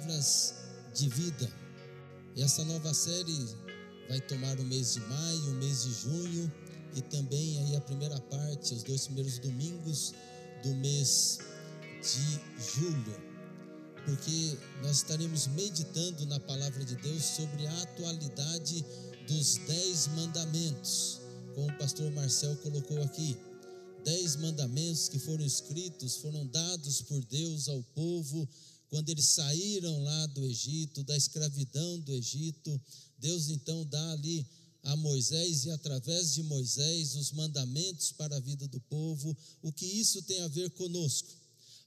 palavras de vida. Essa nova série vai tomar o mês de maio, o mês de junho e também aí a primeira parte, os dois primeiros domingos do mês de julho. Porque nós estaremos meditando na palavra de Deus sobre a atualidade dos dez mandamentos, como o pastor Marcel colocou aqui. Dez mandamentos que foram escritos, foram dados por Deus ao povo quando eles saíram lá do Egito, da escravidão do Egito, Deus então dá ali a Moisés e através de Moisés os mandamentos para a vida do povo. O que isso tem a ver conosco?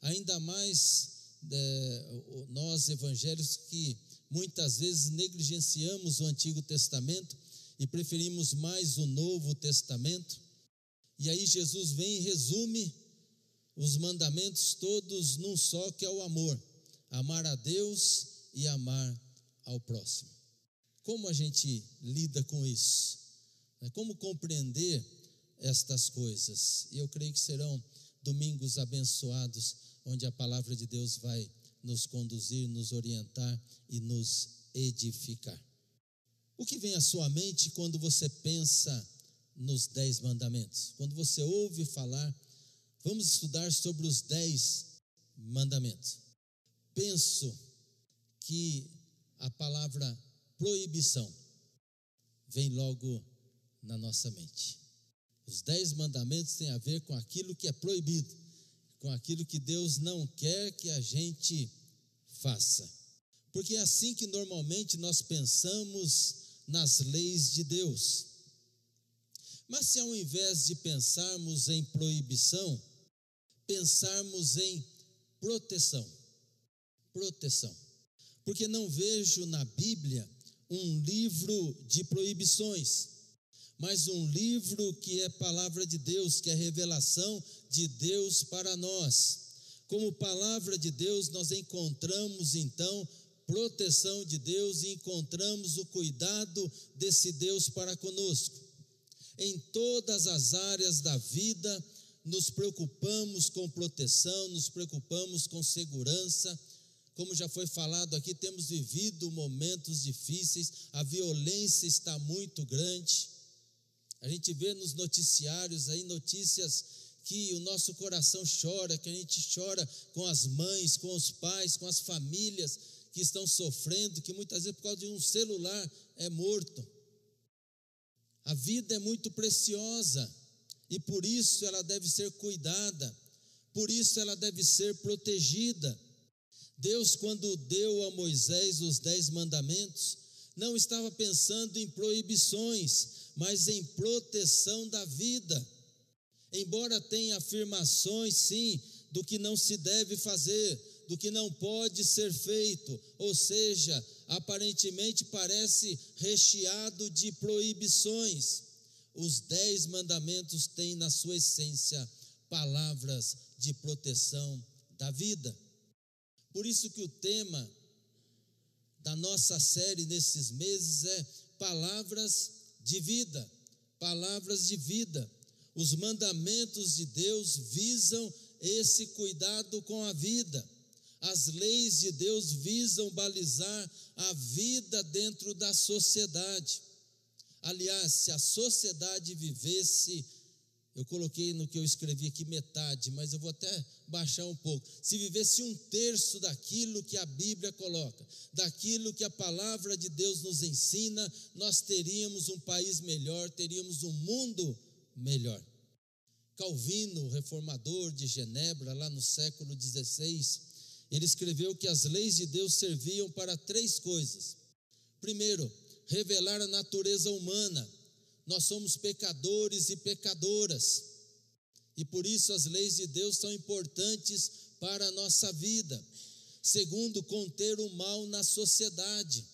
Ainda mais é, nós evangélicos que muitas vezes negligenciamos o Antigo Testamento e preferimos mais o Novo Testamento. E aí Jesus vem e resume os mandamentos todos num só, que é o amor amar a Deus e amar ao próximo. Como a gente lida com isso? Né, como compreender estas coisas? E eu creio que serão domingos abençoados, onde a palavra de Deus vai nos conduzir, nos orientar e nos edificar. O que vem à sua mente quando você pensa nos dez mandamentos? Quando você ouve falar, vamos estudar sobre os dez mandamentos penso que a palavra proibição vem logo na nossa mente. Os dez mandamentos têm a ver com aquilo que é proibido, com aquilo que Deus não quer que a gente faça. Porque é assim que normalmente nós pensamos nas leis de Deus. Mas se ao invés de pensarmos em proibição, pensarmos em proteção proteção. Porque não vejo na Bíblia um livro de proibições, mas um livro que é palavra de Deus, que é revelação de Deus para nós. Como palavra de Deus, nós encontramos então proteção de Deus e encontramos o cuidado desse Deus para conosco. Em todas as áreas da vida, nos preocupamos com proteção, nos preocupamos com segurança como já foi falado aqui, temos vivido momentos difíceis, a violência está muito grande. A gente vê nos noticiários aí notícias que o nosso coração chora, que a gente chora com as mães, com os pais, com as famílias que estão sofrendo, que muitas vezes por causa de um celular é morto. A vida é muito preciosa e por isso ela deve ser cuidada, por isso ela deve ser protegida. Deus, quando deu a Moisés os dez mandamentos, não estava pensando em proibições, mas em proteção da vida. Embora tenha afirmações, sim, do que não se deve fazer, do que não pode ser feito, ou seja, aparentemente parece recheado de proibições. Os dez mandamentos têm na sua essência palavras de proteção da vida. Por isso que o tema da nossa série nesses meses é palavras de vida, palavras de vida. Os mandamentos de Deus visam esse cuidado com a vida. As leis de Deus visam balizar a vida dentro da sociedade. Aliás, se a sociedade vivesse eu coloquei no que eu escrevi aqui metade, mas eu vou até baixar um pouco. Se vivesse um terço daquilo que a Bíblia coloca, daquilo que a palavra de Deus nos ensina, nós teríamos um país melhor, teríamos um mundo melhor. Calvino, reformador de Genebra, lá no século XVI, ele escreveu que as leis de Deus serviam para três coisas. Primeiro, revelar a natureza humana nós somos pecadores e pecadoras. E por isso as leis de Deus são importantes para a nossa vida. Segundo, conter o mal na sociedade,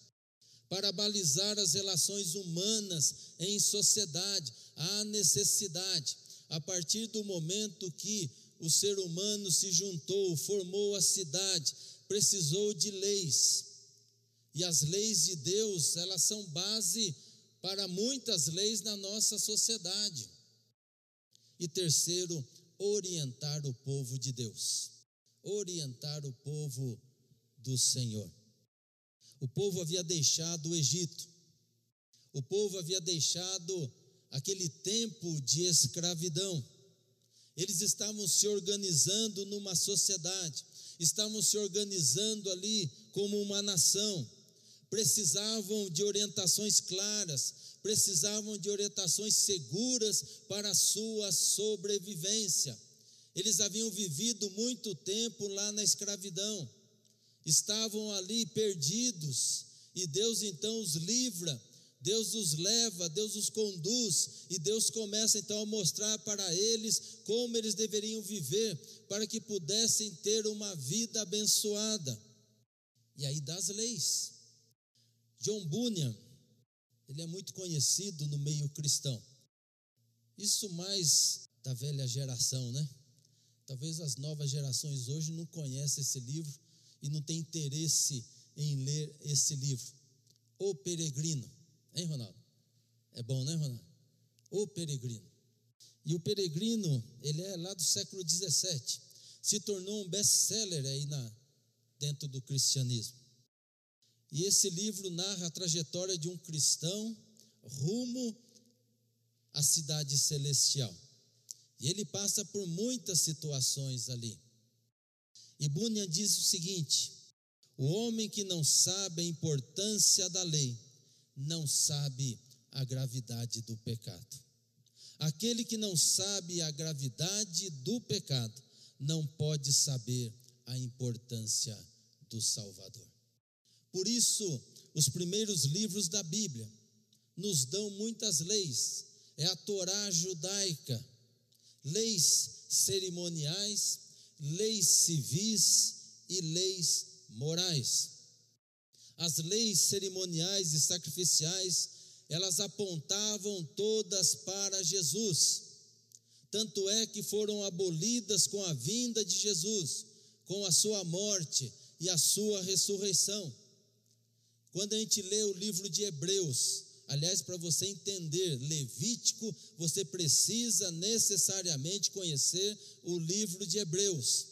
para balizar as relações humanas em sociedade. Há necessidade, a partir do momento que o ser humano se juntou, formou a cidade, precisou de leis. E as leis de Deus, elas são base para muitas leis na nossa sociedade. E terceiro, orientar o povo de Deus, orientar o povo do Senhor. O povo havia deixado o Egito. O povo havia deixado aquele tempo de escravidão. Eles estavam se organizando numa sociedade, estavam se organizando ali como uma nação. Precisavam de orientações claras, precisavam de orientações seguras para a sua sobrevivência. Eles haviam vivido muito tempo lá na escravidão, estavam ali perdidos, e Deus então os livra Deus os leva, Deus os conduz, e Deus começa então a mostrar para eles como eles deveriam viver, para que pudessem ter uma vida abençoada. E aí das leis. John Bunyan, ele é muito conhecido no meio cristão. Isso mais da velha geração, né? Talvez as novas gerações hoje não conhecem esse livro e não têm interesse em ler esse livro. O Peregrino. Hein, Ronaldo? É bom, né, Ronaldo? O Peregrino. E o Peregrino, ele é lá do século 17. Se tornou um best-seller aí na, dentro do cristianismo. E esse livro narra a trajetória de um cristão rumo à cidade celestial. E ele passa por muitas situações ali. E Bunyan diz o seguinte: o homem que não sabe a importância da lei não sabe a gravidade do pecado. Aquele que não sabe a gravidade do pecado não pode saber a importância do Salvador. Por isso, os primeiros livros da Bíblia nos dão muitas leis. É a Torá judaica, leis cerimoniais, leis civis e leis morais. As leis cerimoniais e sacrificiais, elas apontavam todas para Jesus. Tanto é que foram abolidas com a vinda de Jesus, com a sua morte e a sua ressurreição. Quando a gente lê o livro de Hebreus, aliás, para você entender Levítico, você precisa necessariamente conhecer o livro de Hebreus.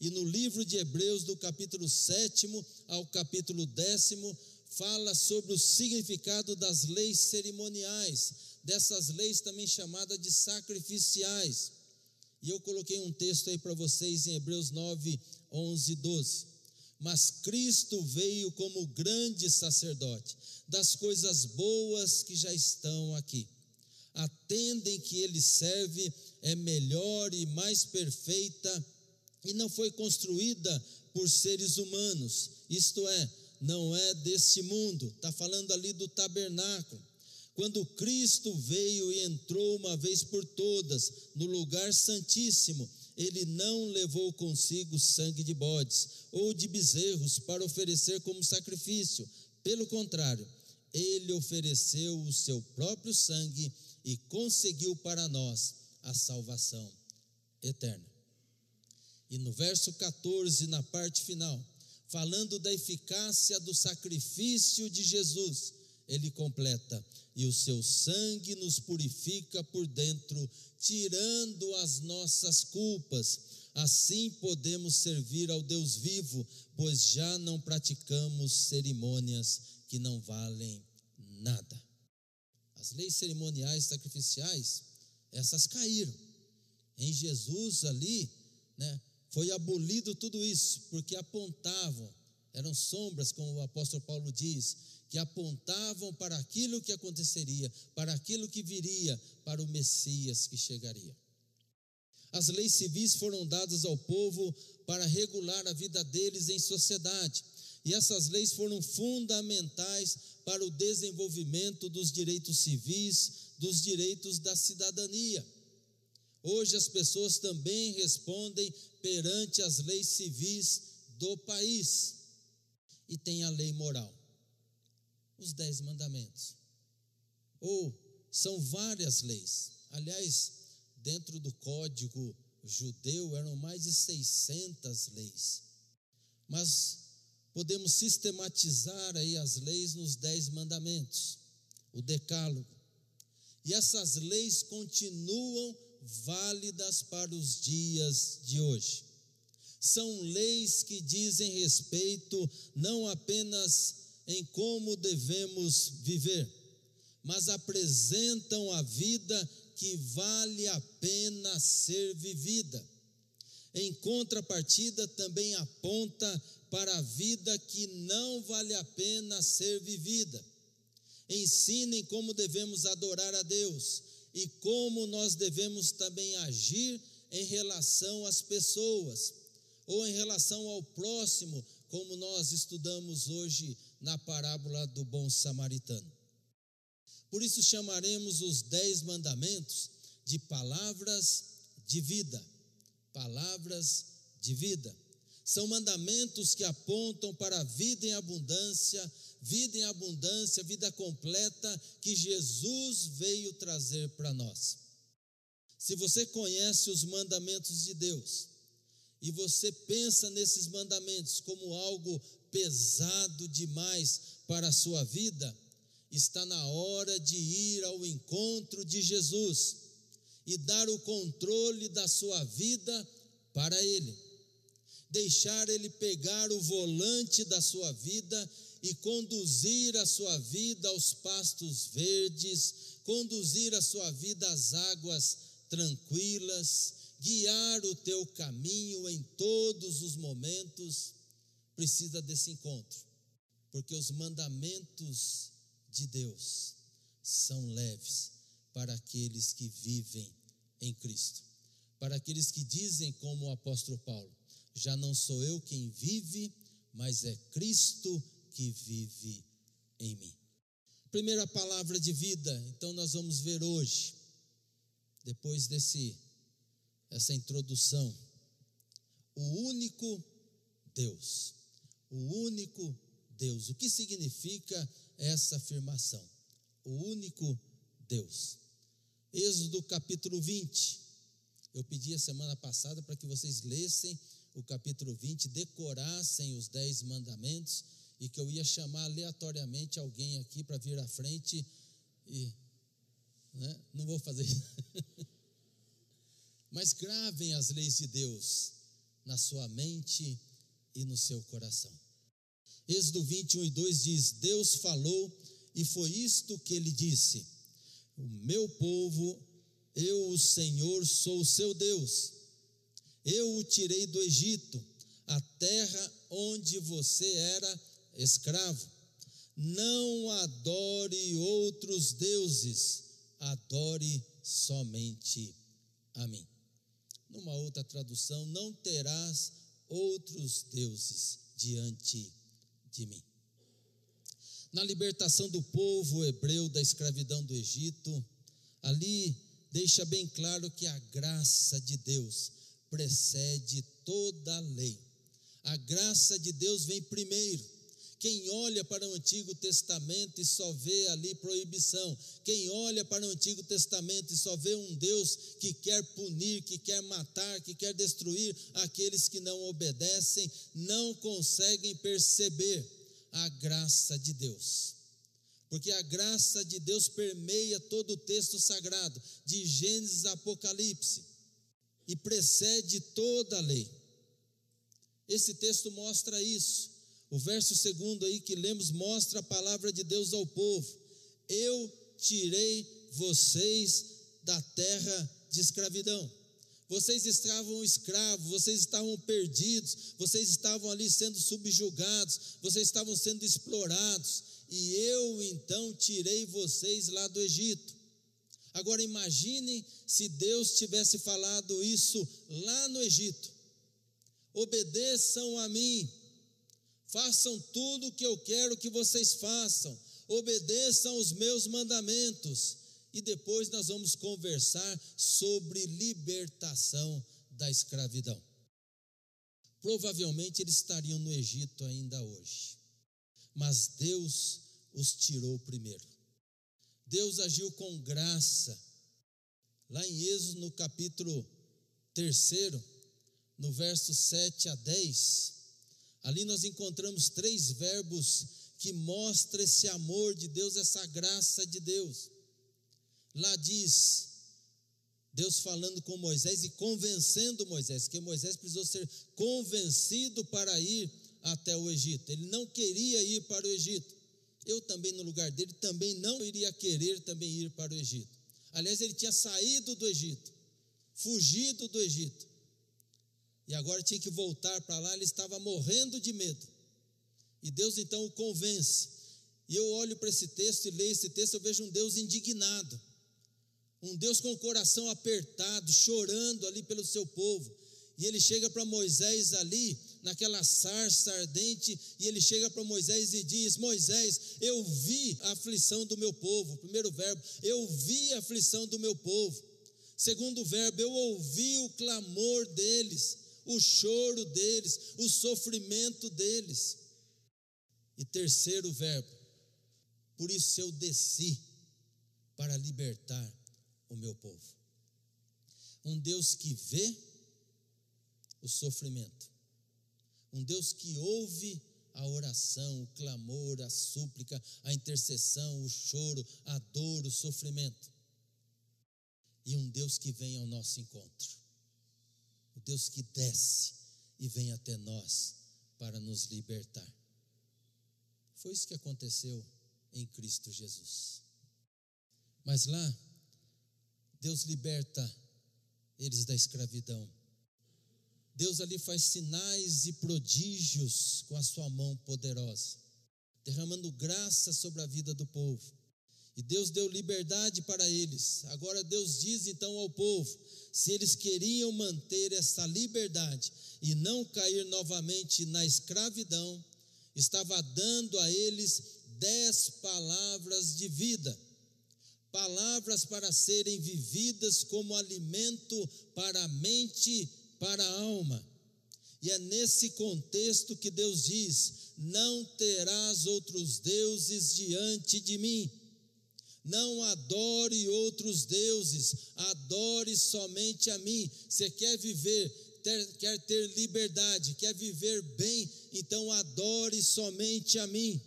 E no livro de Hebreus, do capítulo 7 ao capítulo 10, fala sobre o significado das leis cerimoniais, dessas leis também chamadas de sacrificiais. E eu coloquei um texto aí para vocês em Hebreus 9, 11 e 12. Mas Cristo veio como grande sacerdote das coisas boas que já estão aqui. Atendem que ele serve é melhor e mais perfeita e não foi construída por seres humanos, isto é, não é desse mundo, está falando ali do tabernáculo. Quando Cristo veio e entrou uma vez por todas no lugar santíssimo, ele não levou consigo sangue de bodes ou de bezerros para oferecer como sacrifício. Pelo contrário, ele ofereceu o seu próprio sangue e conseguiu para nós a salvação eterna. E no verso 14, na parte final, falando da eficácia do sacrifício de Jesus, ele completa: e o seu sangue nos purifica por dentro, tirando as nossas culpas. Assim podemos servir ao Deus vivo, pois já não praticamos cerimônias que não valem nada. As leis cerimoniais sacrificiais, essas caíram. Em Jesus ali, né, foi abolido tudo isso, porque apontavam, eram sombras, como o apóstolo Paulo diz, que apontavam para aquilo que aconteceria, para aquilo que viria, para o Messias que chegaria. As leis civis foram dadas ao povo para regular a vida deles em sociedade, e essas leis foram fundamentais para o desenvolvimento dos direitos civis, dos direitos da cidadania. Hoje as pessoas também respondem perante as leis civis do país. E tem a lei moral, os dez mandamentos. Ou são várias leis. Aliás, dentro do código judeu eram mais de 600 leis. Mas podemos sistematizar aí as leis nos dez mandamentos, o decálogo. E essas leis continuam válidas para os dias de hoje. São leis que dizem respeito não apenas em como devemos viver, mas apresentam a vida que vale a pena ser vivida. Em contrapartida, também aponta para a vida que não vale a pena ser vivida. Ensinem como devemos adorar a Deus e como nós devemos também agir em relação às pessoas ou em relação ao próximo, como nós estudamos hoje na parábola do bom samaritano. Por isso chamaremos os dez mandamentos de palavras de vida. Palavras de vida. São mandamentos que apontam para a vida em abundância, vida em abundância, vida completa que Jesus veio trazer para nós. Se você conhece os mandamentos de Deus e você pensa nesses mandamentos como algo pesado demais para a sua vida, está na hora de ir ao encontro de Jesus e dar o controle da sua vida para Ele. Deixar Ele pegar o volante da sua vida e conduzir a sua vida aos pastos verdes, conduzir a sua vida às águas tranquilas, guiar o teu caminho em todos os momentos, precisa desse encontro, porque os mandamentos de Deus são leves para aqueles que vivem em Cristo. Para aqueles que dizem, como o apóstolo Paulo, já não sou eu quem vive, mas é Cristo que vive em mim. Primeira palavra de vida, então nós vamos ver hoje depois desse essa introdução, o único Deus, o único Deus. O que significa essa afirmação? O único Deus. Êxodo capítulo 20. Eu pedi a semana passada para que vocês lessem o capítulo 20, decorassem os dez mandamentos e que eu ia chamar aleatoriamente alguém aqui para vir à frente e né? Não vou fazer isso. Mas gravem as leis de Deus na sua mente e no seu coração. Êxodo 21 e 2 diz: Deus falou e foi isto que ele disse: O meu povo, eu, o Senhor, sou o seu Deus. Eu o tirei do Egito, a terra onde você era escravo. Não adore outros deuses adore somente a mim. Numa outra tradução, não terás outros deuses diante de mim. Na libertação do povo hebreu da escravidão do Egito, ali deixa bem claro que a graça de Deus precede toda a lei. A graça de Deus vem primeiro. Quem olha para o Antigo Testamento e só vê ali proibição, quem olha para o Antigo Testamento e só vê um Deus que quer punir, que quer matar, que quer destruir aqueles que não obedecem, não conseguem perceber a graça de Deus. Porque a graça de Deus permeia todo o texto sagrado, de Gênesis a Apocalipse, e precede toda a lei. Esse texto mostra isso. O verso segundo aí que lemos mostra a palavra de Deus ao povo. Eu tirei vocês da terra de escravidão. Vocês estavam escravos, vocês estavam perdidos, vocês estavam ali sendo subjugados, vocês estavam sendo explorados, e eu então tirei vocês lá do Egito. Agora imagine se Deus tivesse falado isso lá no Egito: obedeçam a mim, façam tudo o que eu quero que vocês façam, obedeçam os meus mandamentos. E depois nós vamos conversar sobre libertação da escravidão. Provavelmente eles estariam no Egito ainda hoje, mas Deus os tirou primeiro. Deus agiu com graça. Lá em Êxodo, no capítulo 3, no verso 7 a 10, Ali nós encontramos três verbos que mostram esse amor de Deus, essa graça de Deus. Lá diz, Deus falando com Moisés e convencendo Moisés, que Moisés precisou ser convencido para ir até o Egito. Ele não queria ir para o Egito. Eu também, no lugar dele, também não iria querer também ir para o Egito. Aliás, ele tinha saído do Egito, fugido do Egito. E agora tinha que voltar para lá, ele estava morrendo de medo. E Deus então o convence. E eu olho para esse texto e leio esse texto, eu vejo um Deus indignado. Um Deus com o coração apertado, chorando ali pelo seu povo. E ele chega para Moisés ali, naquela sarça ardente, e ele chega para Moisés e diz: Moisés, eu vi a aflição do meu povo. Primeiro verbo, eu vi a aflição do meu povo. Segundo verbo, eu ouvi o clamor deles, o choro deles, o sofrimento deles. E terceiro verbo, por isso eu desci para libertar o meu povo. Um Deus que vê o sofrimento, um Deus que ouve a oração, o clamor, a súplica, a intercessão, o choro, a dor, o sofrimento. E um Deus que vem ao nosso encontro. Deus que desce e vem até nós para nos libertar. Foi isso que aconteceu em Cristo Jesus. Mas lá, Deus liberta eles da escravidão. Deus ali faz sinais e prodígios com a sua mão poderosa, derramando graça sobre a vida do povo. E Deus deu liberdade para eles. Agora Deus diz então ao povo: se eles queriam manter essa liberdade e não cair novamente na escravidão, estava dando a eles dez palavras de vida, palavras para serem vividas como alimento para a mente para a alma. E é nesse contexto que Deus diz: Não terás outros deuses diante de mim. Não adore outros deuses, adore somente a mim. Você quer viver, ter, quer ter liberdade, quer viver bem, então adore somente a mim.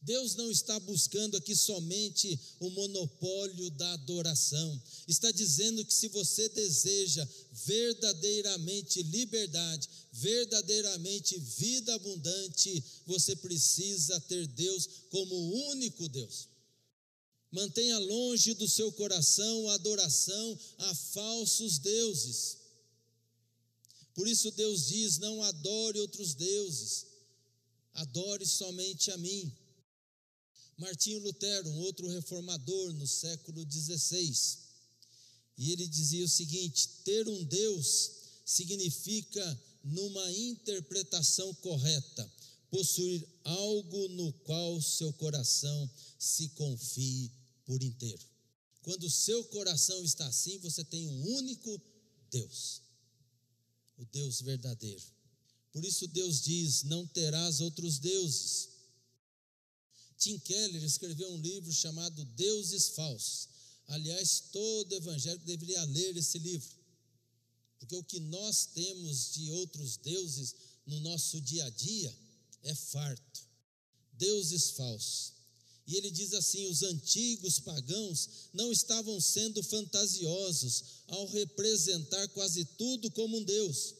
Deus não está buscando aqui somente o monopólio da adoração, está dizendo que se você deseja verdadeiramente liberdade, verdadeiramente vida abundante, você precisa ter Deus como único Deus. Mantenha longe do seu coração a adoração a falsos deuses. Por isso Deus diz: não adore outros deuses, adore somente a mim. Martinho Lutero, um outro reformador no século XVI, e ele dizia o seguinte: ter um Deus significa, numa interpretação correta, possuir algo no qual seu coração se confie por inteiro. Quando o seu coração está assim, você tem um único Deus, o Deus verdadeiro. Por isso Deus diz: não terás outros deuses. Tim Keller escreveu um livro chamado Deuses Falsos. Aliás, todo evangélico deveria ler esse livro, porque o que nós temos de outros deuses no nosso dia a dia é farto. Deuses falsos. E ele diz assim: os antigos pagãos não estavam sendo fantasiosos ao representar quase tudo como um Deus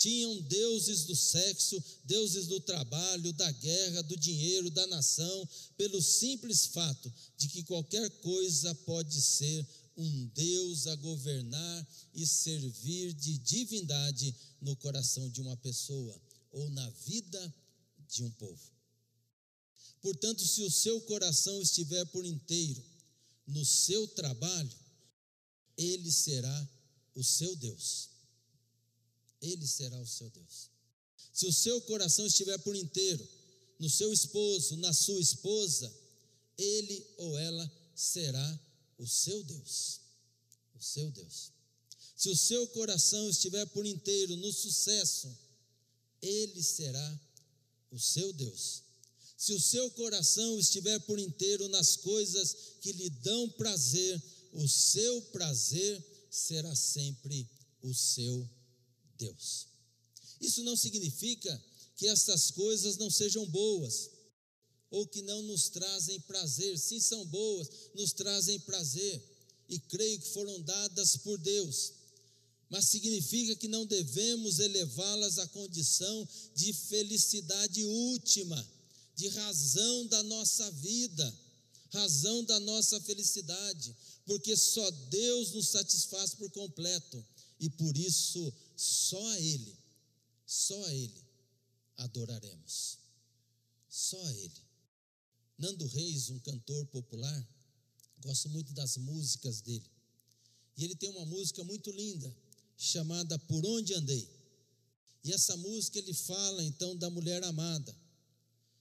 tinham deuses do sexo, deuses do trabalho, da guerra, do dinheiro, da nação, pelo simples fato de que qualquer coisa pode ser um Deus a governar e servir de divindade no coração de uma pessoa ou na vida de um povo. Portanto, se o seu coração estiver por inteiro no seu trabalho, ele será o seu Deus. Ele será o seu Deus. Se o seu coração estiver por inteiro no seu esposo, na sua esposa, ele ou ela será o seu Deus. O seu Deus. Se o seu coração estiver por inteiro no sucesso, ele será o seu Deus. Se o seu coração estiver por inteiro nas coisas que lhe dão prazer, o seu prazer será sempre o seu Deus. Isso não significa que essas coisas não sejam boas ou que não nos trazem prazer. Sim, são boas, nos trazem prazer e creio que foram dadas por Deus. Mas significa que não devemos elevá-las à condição de felicidade última, de razão da nossa vida, razão da nossa felicidade, porque só Deus nos satisfaz por completo e por isso só a Ele, só a Ele adoraremos. Só a Ele. Nando Reis, um cantor popular, gosto muito das músicas dele. E ele tem uma música muito linda, chamada Por Onde Andei. E essa música ele fala então da mulher amada.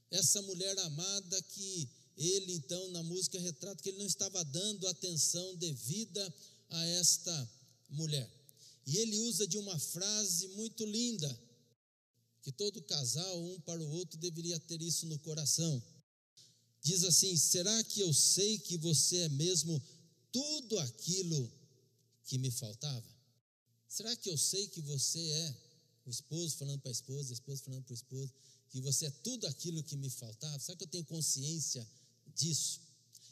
Essa mulher amada que ele então na música retrata que ele não estava dando atenção devida a esta mulher. E ele usa de uma frase muito linda, que todo casal, um para o outro, deveria ter isso no coração. Diz assim: Será que eu sei que você é mesmo tudo aquilo que me faltava? Será que eu sei que você é o esposo falando para a esposa, a esposa falando para o esposo, que você é tudo aquilo que me faltava? Será que eu tenho consciência disso?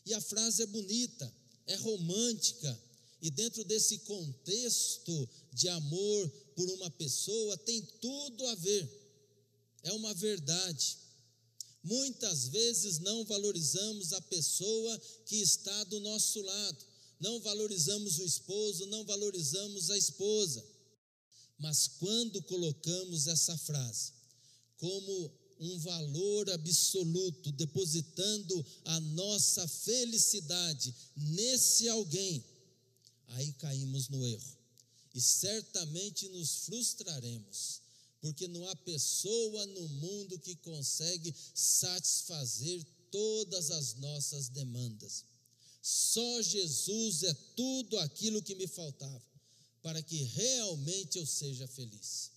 E a frase é bonita, é romântica, e dentro desse contexto de amor por uma pessoa, tem tudo a ver, é uma verdade. Muitas vezes não valorizamos a pessoa que está do nosso lado, não valorizamos o esposo, não valorizamos a esposa. Mas quando colocamos essa frase como um valor absoluto, depositando a nossa felicidade nesse alguém, aí caímos no erro e certamente nos frustraremos, porque não há pessoa no mundo que consegue satisfazer todas as nossas demandas. Só Jesus é tudo aquilo que me faltava para que realmente eu seja feliz.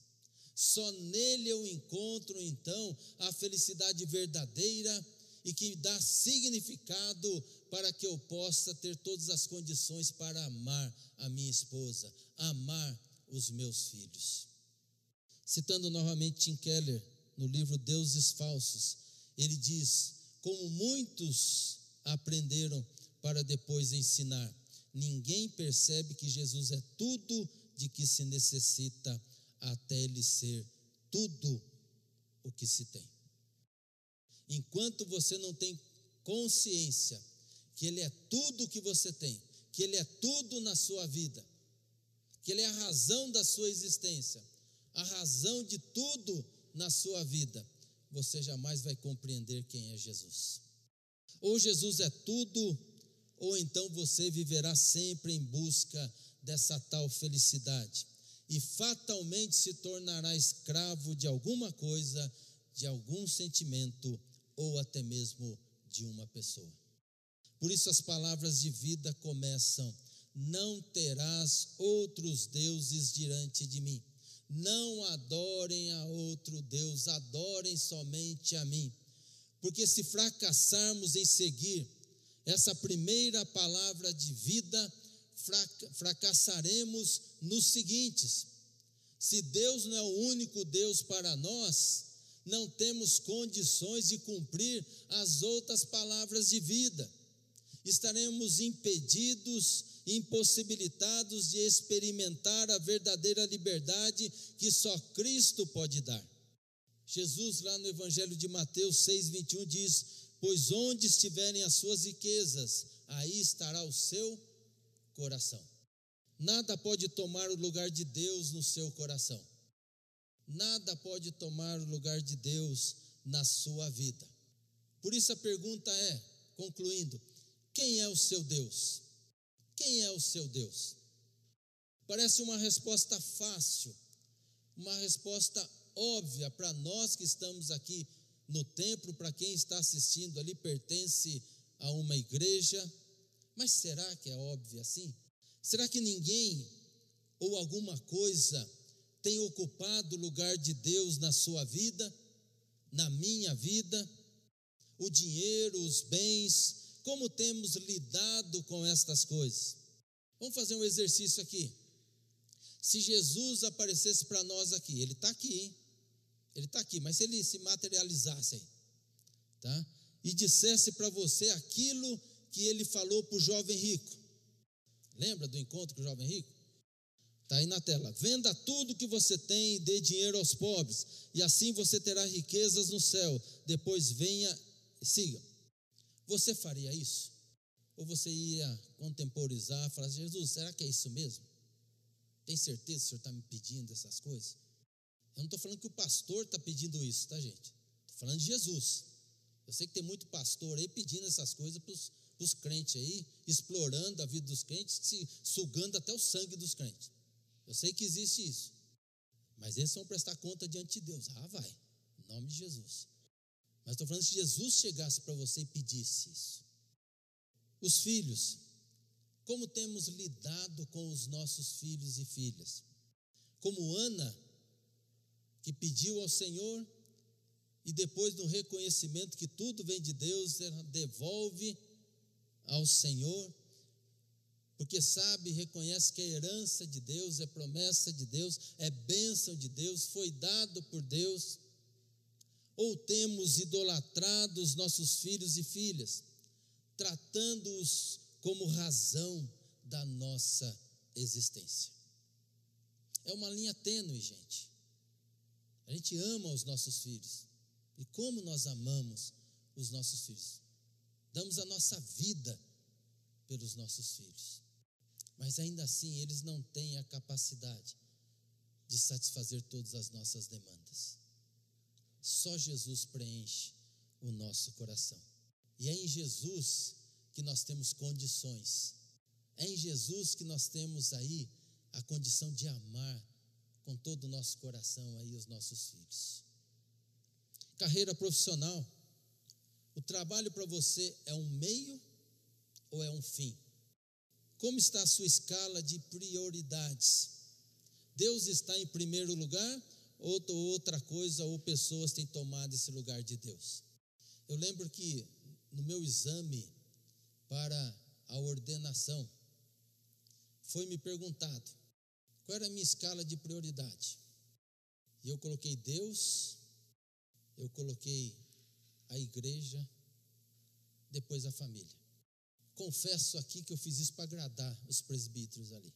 Só nele eu encontro então a felicidade verdadeira e que dá significado para que eu possa ter todas as condições para amar a minha esposa, amar os meus filhos. Citando novamente Tim Keller no livro Deuses Falsos, ele diz: Como muitos aprenderam para depois ensinar, ninguém percebe que Jesus é tudo de que se necessita até ele ser tudo o que se tem. Enquanto você não tem consciência que Ele é tudo o que você tem, que Ele é tudo na sua vida, que Ele é a razão da sua existência, a razão de tudo na sua vida, você jamais vai compreender quem é Jesus. Ou Jesus é tudo, ou então você viverá sempre em busca dessa tal felicidade e fatalmente se tornará escravo de alguma coisa, de algum sentimento ou até mesmo de uma pessoa. Por isso as palavras de vida começam: Não terás outros deuses diante de mim. Não adorem a outro Deus, adorem somente a mim. Porque se fracassarmos em seguir essa primeira palavra de vida, fracassaremos nos seguintes: se Deus não é o único Deus para nós, não temos condições de cumprir as outras palavras de vida. Estaremos impedidos, impossibilitados de experimentar a verdadeira liberdade que só Cristo pode dar. Jesus, lá no Evangelho de Mateus 6,21, diz: Pois onde estiverem as suas riquezas, aí estará o seu coração. Nada pode tomar o lugar de Deus no seu coração. Nada pode tomar o lugar de Deus na sua vida. Por isso a pergunta é, concluindo: quem é o seu Deus? Quem é o seu Deus? Parece uma resposta fácil, uma resposta óbvia para nós que estamos aqui no templo, para quem está assistindo ali, pertence a uma igreja. Mas será que é óbvio assim? Será que ninguém ou alguma coisa tem ocupado o lugar de Deus na sua vida, na minha vida? O dinheiro, os bens, como temos lidado com estas coisas? Vamos fazer um exercício aqui. Se Jesus aparecesse para nós aqui, ele está aqui, hein? Ele está aqui, mas se ele se materializasse tá? E dissesse para você aquilo que ele falou para o jovem rico. Lembra do encontro com o jovem rico? Está aí na tela. Venda tudo que você tem e dê dinheiro aos pobres, e assim você terá riquezas no céu. Depois venha e siga. Você faria isso? Ou você ia contemporizar, falar: Jesus, será que é isso mesmo? Tem certeza que o senhor está me pedindo essas coisas? Eu não estou falando que o pastor está pedindo isso, tá, gente? Estou falando de Jesus. Eu sei que tem muito pastor aí pedindo essas coisas para os crentes aí, explorando a vida dos crentes, se sugando até o sangue dos crentes. Eu sei que existe isso. Mas eles vão prestar conta diante de Deus. Ah, vai. Em nome de Jesus. Mas estou falando se Jesus chegasse para você e pedisse isso. Os filhos. Como temos lidado com os nossos filhos e filhas? Como Ana, que pediu ao Senhor e depois no reconhecimento que tudo vem de Deus, ela devolve ao Senhor porque sabe, reconhece que é herança de Deus, é promessa de Deus, é bênção de Deus, foi dado por Deus. Ou temos idolatrado os nossos filhos e filhas, tratando-os como razão da nossa existência. É uma linha tênue, gente. A gente ama os nossos filhos. E como nós amamos os nossos filhos? Damos a nossa vida pelos nossos filhos. Mas ainda assim, eles não têm a capacidade de satisfazer todas as nossas demandas. Só Jesus preenche o nosso coração. E é em Jesus que nós temos condições. É em Jesus que nós temos aí a condição de amar com todo o nosso coração aí os nossos filhos. Carreira profissional. O trabalho para você é um meio ou é um fim? Como está a sua escala de prioridades? Deus está em primeiro lugar ou outra coisa ou pessoas têm tomado esse lugar de Deus? Eu lembro que no meu exame para a ordenação foi me perguntado qual era a minha escala de prioridade. E eu coloquei Deus, eu coloquei a igreja, depois a família confesso aqui que eu fiz isso para agradar os presbíteros ali.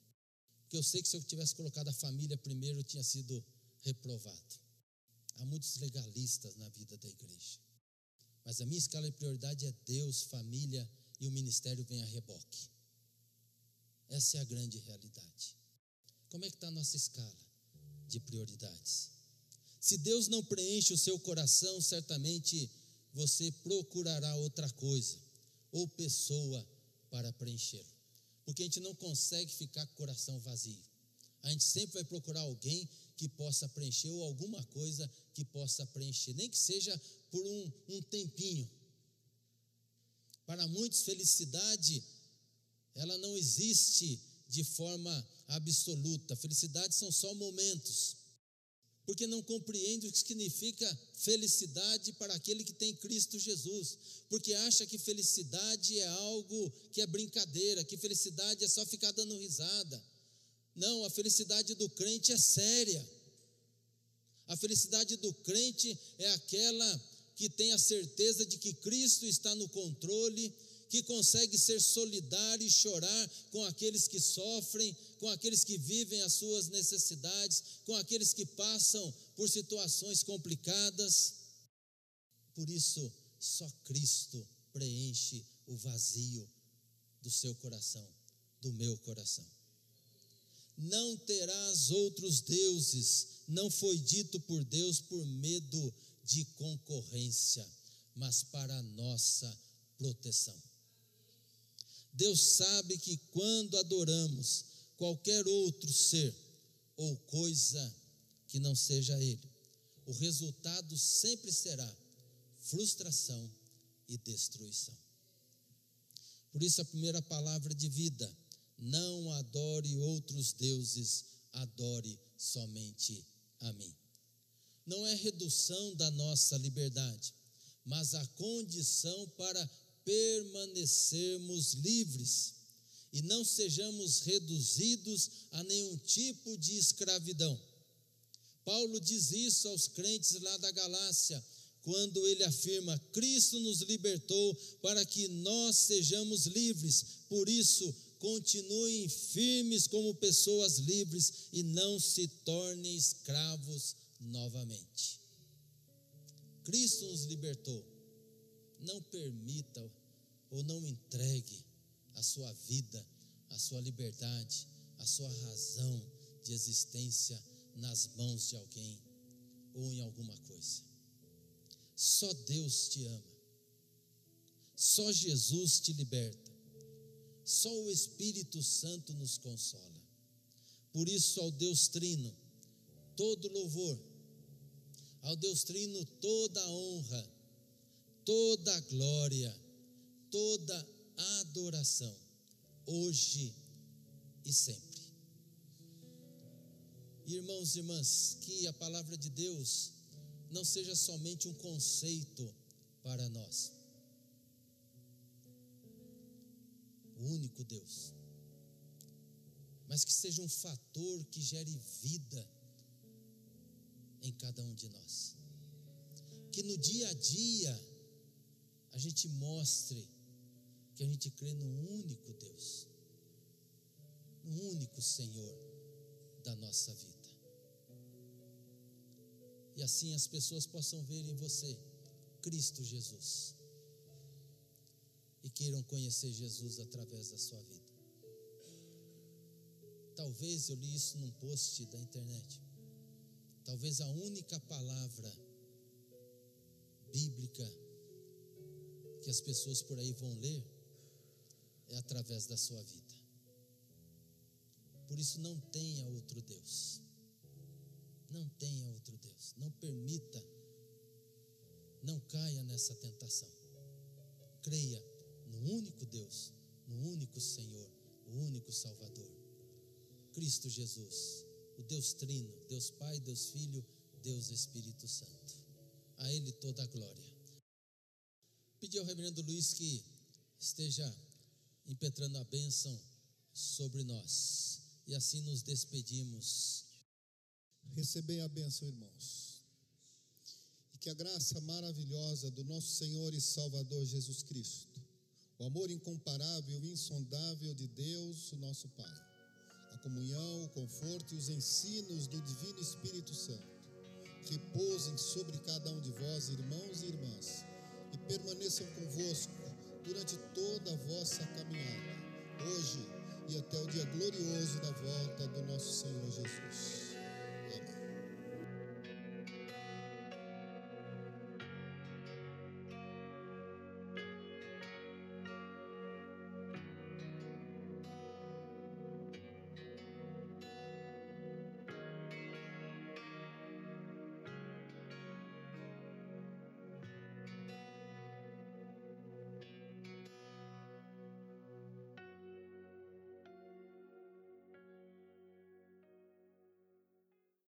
Porque eu sei que se eu tivesse colocado a família primeiro, eu tinha sido reprovado. Há muitos legalistas na vida da igreja. Mas a minha escala de prioridade é Deus, família e o ministério vem a reboque. Essa é a grande realidade. Como é que está a nossa escala de prioridades? Se Deus não preenche o seu coração, certamente você procurará outra coisa ou pessoa para preenchê-lo. Porque a gente não consegue ficar com o coração vazio. A gente sempre vai procurar alguém que possa preencher ou alguma coisa que possa preencher, nem que seja por um, um tempinho. Para muitos, felicidade, ela não existe de forma absoluta. Felicidade são só momentos porque não compreende o que significa felicidade para aquele que tem Cristo Jesus, porque acha que felicidade é algo que é brincadeira, que felicidade é só ficar dando risada. Não, a felicidade do crente é séria. A felicidade do crente é aquela que tem a certeza de que Cristo está no controle que consegue ser solidário e chorar com aqueles que sofrem, com aqueles que vivem as suas necessidades, com aqueles que passam por situações complicadas. Por isso, só Cristo preenche o vazio do seu coração, do meu coração. Não terás outros deuses, não foi dito por Deus por medo de concorrência, mas para nossa proteção. Deus sabe que quando adoramos qualquer outro ser ou coisa que não seja Ele, o resultado sempre será frustração e destruição. Por isso, a primeira palavra de vida: não adore outros deuses, adore somente a mim. Não é redução da nossa liberdade, mas a condição para permanecermos livres e não sejamos reduzidos a nenhum tipo de escravidão. Paulo diz isso aos crentes lá da Galácia, quando ele afirma: Cristo nos libertou para que nós sejamos livres, por isso continuem firmes como pessoas livres e não se tornem escravos novamente. Cristo nos libertou. Não permita ou não entregue a sua vida, a sua liberdade, a sua razão de existência nas mãos de alguém ou em alguma coisa. Só Deus te ama. Só Jesus te liberta. Só o Espírito Santo nos consola. Por isso, ao Deus Trino, todo louvor, ao Deus Trino, toda honra, toda glória, toda adoração, hoje e sempre. Irmãos e irmãs, que a palavra de Deus não seja somente um conceito para nós, o único Deus, mas que seja um fator que gere vida em cada um de nós. Que no dia a dia a gente mostre que a gente crê no único Deus, no único Senhor da nossa vida. E assim as pessoas possam ver em você Cristo Jesus e queiram conhecer Jesus através da sua vida. Talvez eu li isso num post da internet. Talvez a única palavra bíblica que as pessoas por aí vão ler é através da sua vida. Por isso, não tenha outro Deus. Não tenha outro Deus. Não permita, não caia nessa tentação. Creia no único Deus, no único Senhor, o único Salvador, Cristo Jesus, o Deus Trino, Deus Pai, Deus Filho, Deus Espírito Santo. A Ele toda a glória. Pedi ao reverendo Luiz que esteja impetrando a bênção sobre nós. E assim nos despedimos. Recebei a bênção, irmãos. E que a graça maravilhosa do nosso Senhor e Salvador Jesus Cristo o amor incomparável e insondável de Deus, o nosso Pai, a comunhão, o conforto e os ensinos do Divino Espírito Santo repousem sobre cada um de vós, irmãos e irmãs, e permaneçam convosco durante toda a vossa caminhada, hoje e até o dia glorioso da volta do nosso Senhor Jesus.